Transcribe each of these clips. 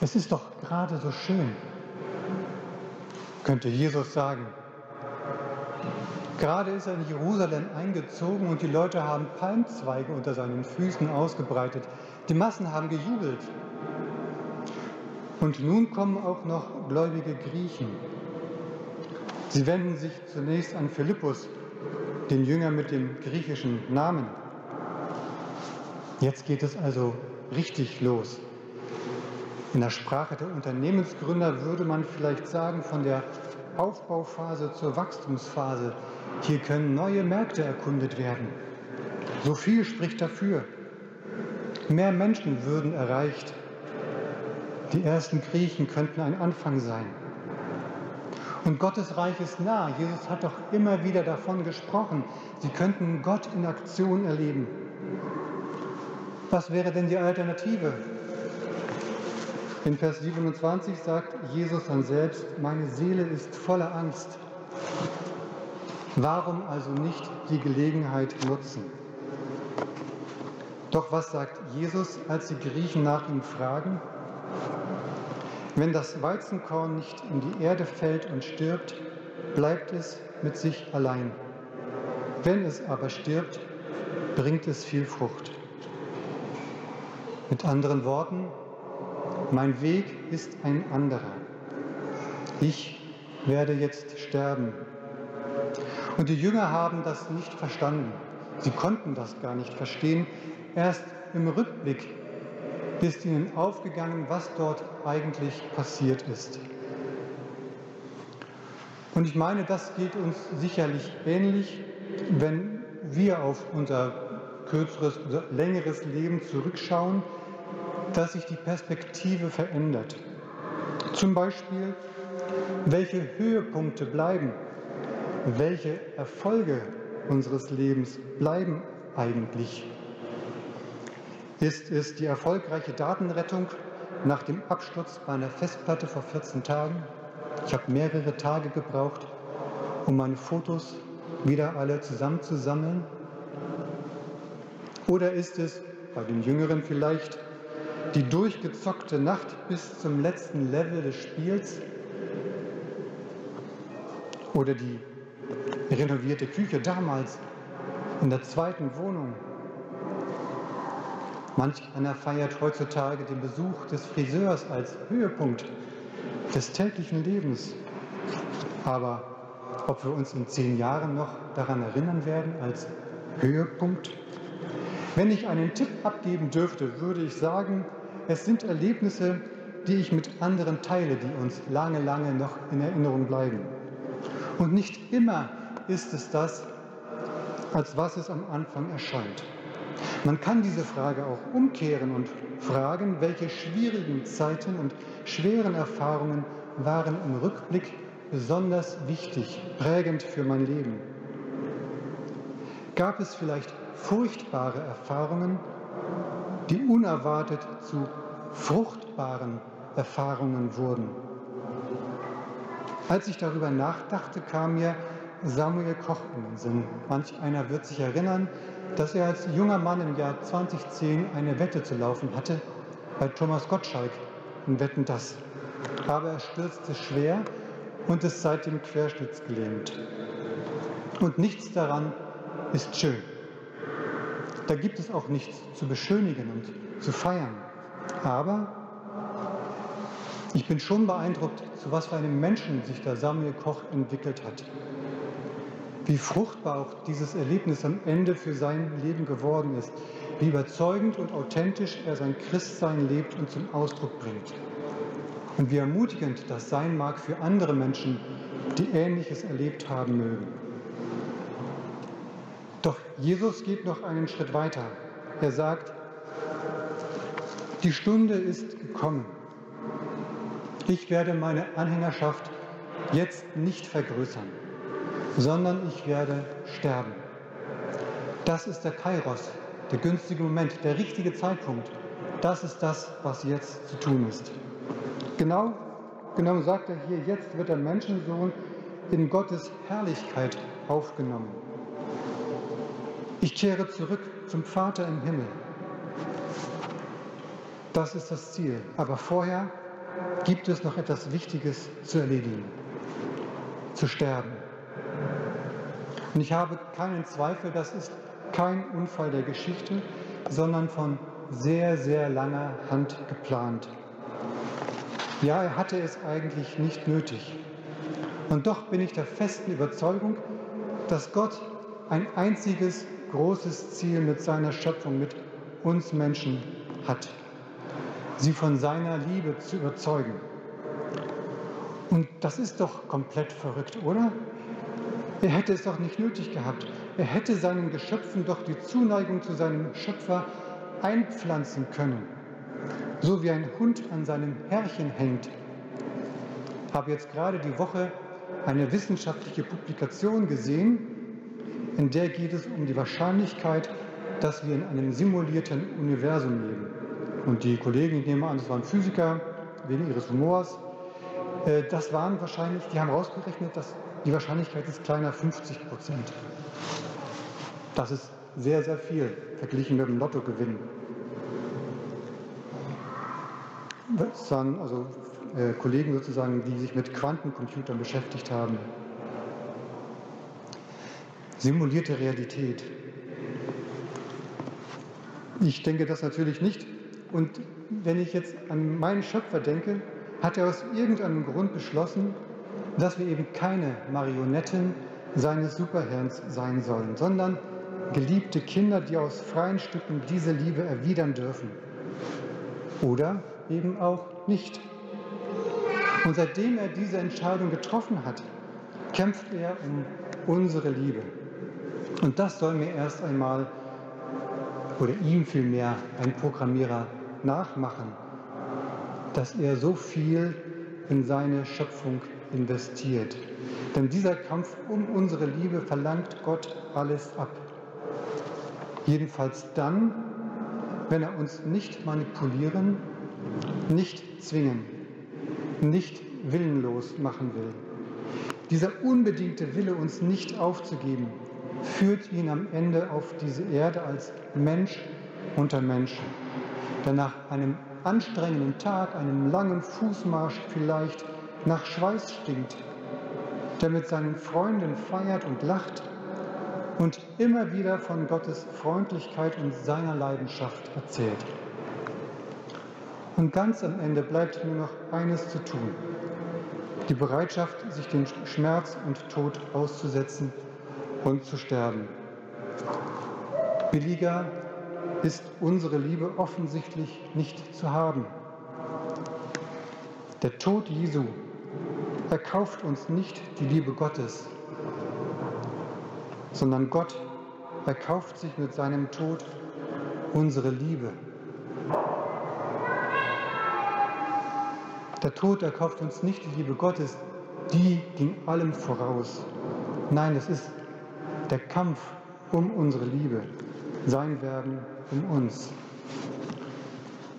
Es ist doch gerade so schön, könnte Jesus sagen. Gerade ist er in Jerusalem eingezogen und die Leute haben Palmzweige unter seinen Füßen ausgebreitet. Die Massen haben gejubelt. Und nun kommen auch noch gläubige Griechen. Sie wenden sich zunächst an Philippus, den Jünger mit dem griechischen Namen. Jetzt geht es also richtig los. In der Sprache der Unternehmensgründer würde man vielleicht sagen, von der Aufbauphase zur Wachstumsphase. Hier können neue Märkte erkundet werden. So viel spricht dafür. Mehr Menschen würden erreicht. Die ersten Griechen könnten ein Anfang sein. Und Gottes Reich ist nah. Jesus hat doch immer wieder davon gesprochen. Sie könnten Gott in Aktion erleben. Was wäre denn die Alternative? In Vers 27 sagt Jesus dann selbst, meine Seele ist voller Angst. Warum also nicht die Gelegenheit nutzen? Doch was sagt Jesus, als die Griechen nach ihm fragen? Wenn das Weizenkorn nicht in die Erde fällt und stirbt, bleibt es mit sich allein. Wenn es aber stirbt, bringt es viel Frucht. Mit anderen Worten, mein Weg ist ein anderer. Ich werde jetzt sterben. Und die Jünger haben das nicht verstanden. Sie konnten das gar nicht verstehen. Erst im Rückblick ist ihnen aufgegangen, was dort eigentlich passiert ist. Und ich meine, das geht uns sicherlich ähnlich, wenn wir auf unser kürzeres oder längeres Leben zurückschauen dass sich die Perspektive verändert. Zum Beispiel, welche Höhepunkte bleiben, welche Erfolge unseres Lebens bleiben eigentlich. Ist es die erfolgreiche Datenrettung nach dem Absturz meiner Festplatte vor 14 Tagen? Ich habe mehrere Tage gebraucht, um meine Fotos wieder alle zusammenzusammeln. Oder ist es bei den Jüngeren vielleicht die durchgezockte Nacht bis zum letzten Level des Spiels oder die renovierte Küche damals in der zweiten Wohnung. Manch einer feiert heutzutage den Besuch des Friseurs als Höhepunkt des täglichen Lebens. Aber ob wir uns in zehn Jahren noch daran erinnern werden als Höhepunkt? Wenn ich einen Tipp abgeben dürfte, würde ich sagen, es sind Erlebnisse, die ich mit anderen teile, die uns lange, lange noch in Erinnerung bleiben. Und nicht immer ist es das, als was es am Anfang erscheint. Man kann diese Frage auch umkehren und fragen, welche schwierigen Zeiten und schweren Erfahrungen waren im Rückblick besonders wichtig, prägend für mein Leben. Gab es vielleicht furchtbare Erfahrungen, die unerwartet zu fruchtbaren Erfahrungen wurden. Als ich darüber nachdachte, kam mir Samuel Koch in den Sinn. Manch einer wird sich erinnern, dass er als junger Mann im Jahr 2010 eine Wette zu laufen hatte bei Thomas Gottschalk in Wetten das. Aber er stürzte schwer und ist seitdem querschnittsgelähmt. Und nichts daran ist schön. Da gibt es auch nichts zu beschönigen und zu feiern. Aber ich bin schon beeindruckt, zu was für einem Menschen sich der Samuel Koch entwickelt hat. Wie fruchtbar auch dieses Erlebnis am Ende für sein Leben geworden ist. Wie überzeugend und authentisch er sein Christsein lebt und zum Ausdruck bringt. Und wie ermutigend das sein mag für andere Menschen, die Ähnliches erlebt haben mögen. Jesus geht noch einen Schritt weiter. Er sagt, die Stunde ist gekommen. Ich werde meine Anhängerschaft jetzt nicht vergrößern, sondern ich werde sterben. Das ist der Kairos, der günstige Moment, der richtige Zeitpunkt. Das ist das, was jetzt zu tun ist. Genau, genau sagt er hier, jetzt wird der Menschensohn in Gottes Herrlichkeit aufgenommen. Ich kehre zurück zum Vater im Himmel. Das ist das Ziel. Aber vorher gibt es noch etwas Wichtiges zu erledigen, zu sterben. Und ich habe keinen Zweifel, das ist kein Unfall der Geschichte, sondern von sehr, sehr langer Hand geplant. Ja, er hatte es eigentlich nicht nötig. Und doch bin ich der festen Überzeugung, dass Gott ein einziges großes Ziel mit seiner Schöpfung, mit uns Menschen hat. Sie von seiner Liebe zu überzeugen. Und das ist doch komplett verrückt, oder? Er hätte es doch nicht nötig gehabt. Er hätte seinen Geschöpfen doch die Zuneigung zu seinem Schöpfer einpflanzen können. So wie ein Hund an seinem Herrchen hängt. Ich habe jetzt gerade die Woche eine wissenschaftliche Publikation gesehen, in der geht es um die Wahrscheinlichkeit, dass wir in einem simulierten Universum leben. Und die Kollegen, ich nehme an, das waren Physiker, wegen ihres Humors, äh, das waren wahrscheinlich, die haben herausgerechnet, dass die Wahrscheinlichkeit ist kleiner 50 Prozent. Das ist sehr, sehr viel verglichen mit dem Lottogewinn. Das waren also äh, Kollegen sozusagen, die sich mit Quantencomputern beschäftigt haben. Simulierte Realität. Ich denke das natürlich nicht. Und wenn ich jetzt an meinen Schöpfer denke, hat er aus irgendeinem Grund beschlossen, dass wir eben keine Marionetten seines Superhirns sein sollen, sondern geliebte Kinder, die aus freien Stücken diese Liebe erwidern dürfen. Oder eben auch nicht. Und seitdem er diese Entscheidung getroffen hat, kämpft er um unsere Liebe. Und das soll mir erst einmal, oder ihm vielmehr, ein Programmierer nachmachen, dass er so viel in seine Schöpfung investiert. Denn dieser Kampf um unsere Liebe verlangt Gott alles ab. Jedenfalls dann, wenn er uns nicht manipulieren, nicht zwingen, nicht willenlos machen will. Dieser unbedingte Wille, uns nicht aufzugeben, führt ihn am Ende auf diese Erde als Mensch unter Menschen, der nach einem anstrengenden Tag, einem langen Fußmarsch vielleicht nach Schweiß stinkt, der mit seinen Freunden feiert und lacht und immer wieder von Gottes Freundlichkeit und seiner Leidenschaft erzählt. Und ganz am Ende bleibt nur noch eines zu tun. Die Bereitschaft, sich den Schmerz und Tod auszusetzen und zu sterben. Billiger ist unsere Liebe offensichtlich nicht zu haben. Der Tod Jesu erkauft uns nicht die Liebe Gottes, sondern Gott erkauft sich mit seinem Tod unsere Liebe. Der Tod erkauft uns nicht die Liebe Gottes, die ging allem voraus. Nein, es ist der Kampf um unsere Liebe, sein Werden um uns.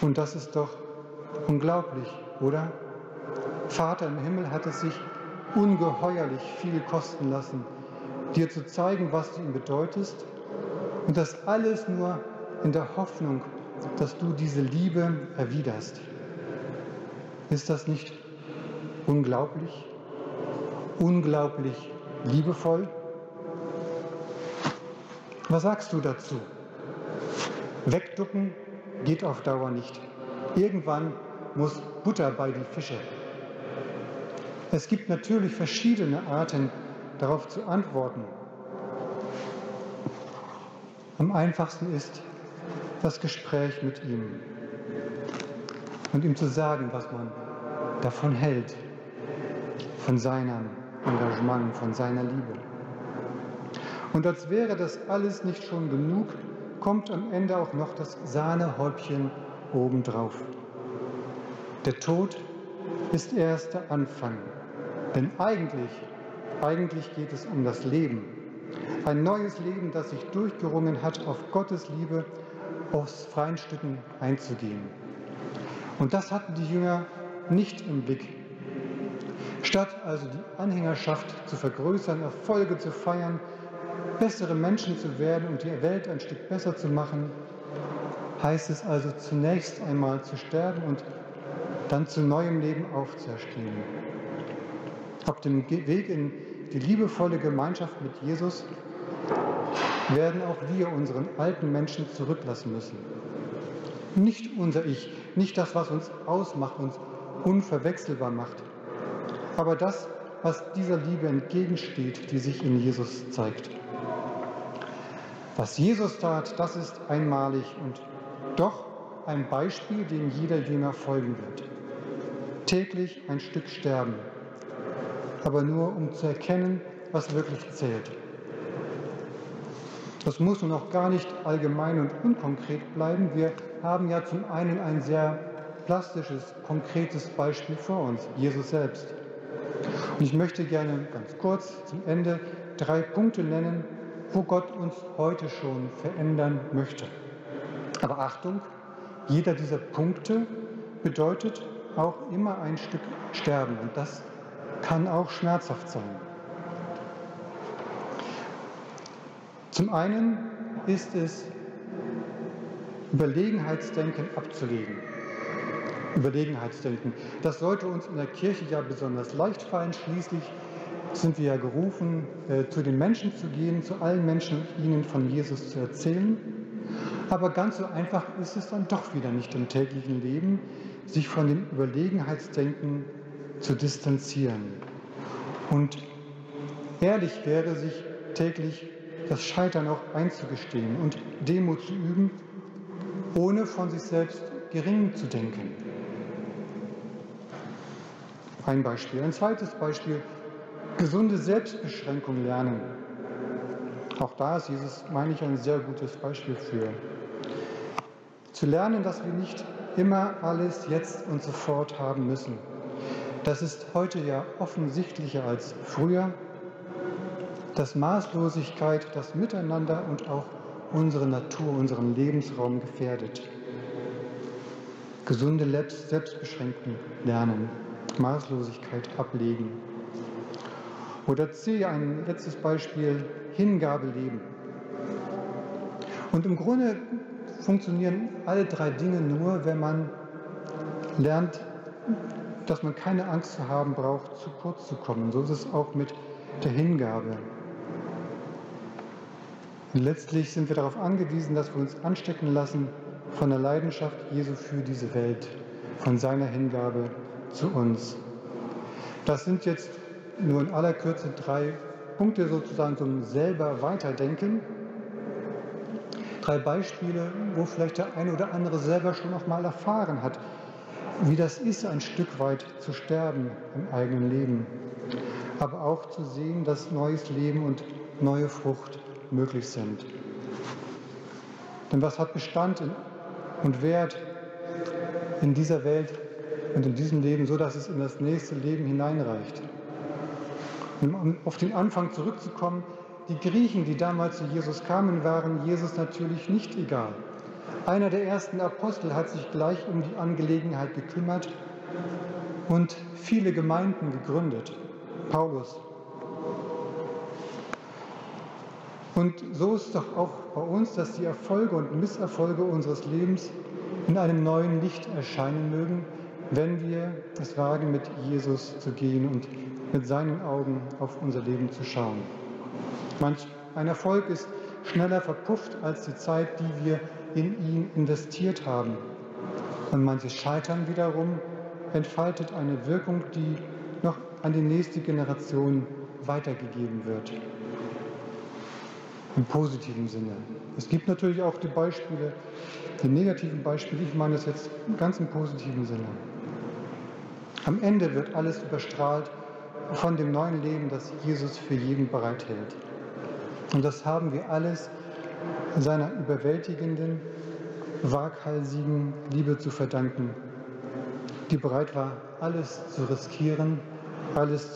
Und das ist doch unglaublich, oder? Vater im Himmel hat es sich ungeheuerlich viel kosten lassen, dir zu zeigen, was du ihm bedeutest. Und das alles nur in der Hoffnung, dass du diese Liebe erwiderst. Ist das nicht unglaublich? Unglaublich liebevoll? Was sagst du dazu? Wegducken geht auf Dauer nicht. Irgendwann muss Butter bei die Fische. Es gibt natürlich verschiedene Arten, darauf zu antworten. Am einfachsten ist das Gespräch mit ihm und ihm zu sagen, was man davon hält, von seinem Engagement, von seiner Liebe. Und als wäre das alles nicht schon genug, kommt am Ende auch noch das Sahnehäubchen obendrauf. Der Tod ist erst der Anfang. Denn eigentlich, eigentlich geht es um das Leben. Ein neues Leben, das sich durchgerungen hat, auf Gottes Liebe aus freien Stücken einzugehen. Und das hatten die Jünger nicht im Blick. Statt also die Anhängerschaft zu vergrößern, Erfolge zu feiern, bessere Menschen zu werden und die Welt ein Stück besser zu machen, heißt es also zunächst einmal zu sterben und dann zu neuem Leben aufzuerstehen. Auf dem Weg in die liebevolle Gemeinschaft mit Jesus werden auch wir unseren alten Menschen zurücklassen müssen. Nicht unser Ich, nicht das, was uns ausmacht, uns unverwechselbar macht, aber das, was dieser Liebe entgegensteht, die sich in Jesus zeigt. Was Jesus tat, das ist einmalig und doch ein Beispiel, dem jeder Jünger folgen wird. Täglich ein Stück sterben, aber nur um zu erkennen, was wirklich zählt. Das muss nun auch gar nicht allgemein und unkonkret bleiben. Wir haben ja zum einen ein sehr plastisches, konkretes Beispiel vor uns, Jesus selbst. Und ich möchte gerne ganz kurz zum Ende drei Punkte nennen, wo Gott uns heute schon verändern möchte. Aber Achtung, jeder dieser Punkte bedeutet auch immer ein Stück Sterben und das kann auch schmerzhaft sein. Zum einen ist es Überlegenheitsdenken abzulegen. Überlegenheitsdenken. Das sollte uns in der Kirche ja besonders leicht fallen. Schließlich sind wir ja gerufen, äh, zu den Menschen zu gehen, zu allen Menschen und ihnen von Jesus zu erzählen. Aber ganz so einfach ist es dann doch wieder nicht im täglichen Leben, sich von dem Überlegenheitsdenken zu distanzieren. Und ehrlich wäre, sich täglich das Scheitern auch einzugestehen und Demut zu üben, ohne von sich selbst gering zu denken. Ein Beispiel. Ein zweites Beispiel, gesunde Selbstbeschränkung lernen. Auch da ist Jesus, meine ich, ein sehr gutes Beispiel für. Zu lernen, dass wir nicht immer alles jetzt und sofort haben müssen. Das ist heute ja offensichtlicher als früher dass Maßlosigkeit das Miteinander und auch unsere Natur, unseren Lebensraum gefährdet. Gesunde Selbstbeschränkung lernen, Maßlosigkeit ablegen. Oder C, ein letztes Beispiel, Hingabe leben. Und im Grunde funktionieren alle drei Dinge nur, wenn man lernt, dass man keine Angst zu haben braucht, zu kurz zu kommen. So ist es auch mit der Hingabe. Und letztlich sind wir darauf angewiesen, dass wir uns anstecken lassen von der Leidenschaft Jesu für diese Welt, von seiner Hingabe zu uns. Das sind jetzt nur in aller Kürze drei Punkte sozusagen zum selber Weiterdenken. Drei Beispiele, wo vielleicht der eine oder andere selber schon noch mal erfahren hat, wie das ist, ein Stück weit zu sterben im eigenen Leben, aber auch zu sehen, dass neues Leben und neue Frucht möglich sind. Denn was hat Bestand und Wert in dieser Welt und in diesem Leben, so dass es in das nächste Leben hineinreicht? Um auf den Anfang zurückzukommen, die Griechen, die damals zu Jesus kamen, waren Jesus natürlich nicht egal. Einer der ersten Apostel hat sich gleich um die Angelegenheit gekümmert und viele Gemeinden gegründet. Paulus Und so ist doch auch bei uns, dass die Erfolge und Misserfolge unseres Lebens in einem neuen Licht erscheinen mögen, wenn wir es wagen, mit Jesus zu gehen und mit seinen Augen auf unser Leben zu schauen. Manch ein Erfolg ist schneller verpufft als die Zeit, die wir in ihn investiert haben. Und manches Scheitern wiederum entfaltet eine Wirkung, die noch an die nächste Generation weitergegeben wird im positiven Sinne. Es gibt natürlich auch die Beispiele, die negativen Beispiele, ich meine das jetzt ganz im positiven Sinne. Am Ende wird alles überstrahlt von dem neuen Leben, das Jesus für jeden bereithält. Und das haben wir alles seiner überwältigenden, waghalsigen Liebe zu verdanken, die bereit war, alles zu riskieren, alles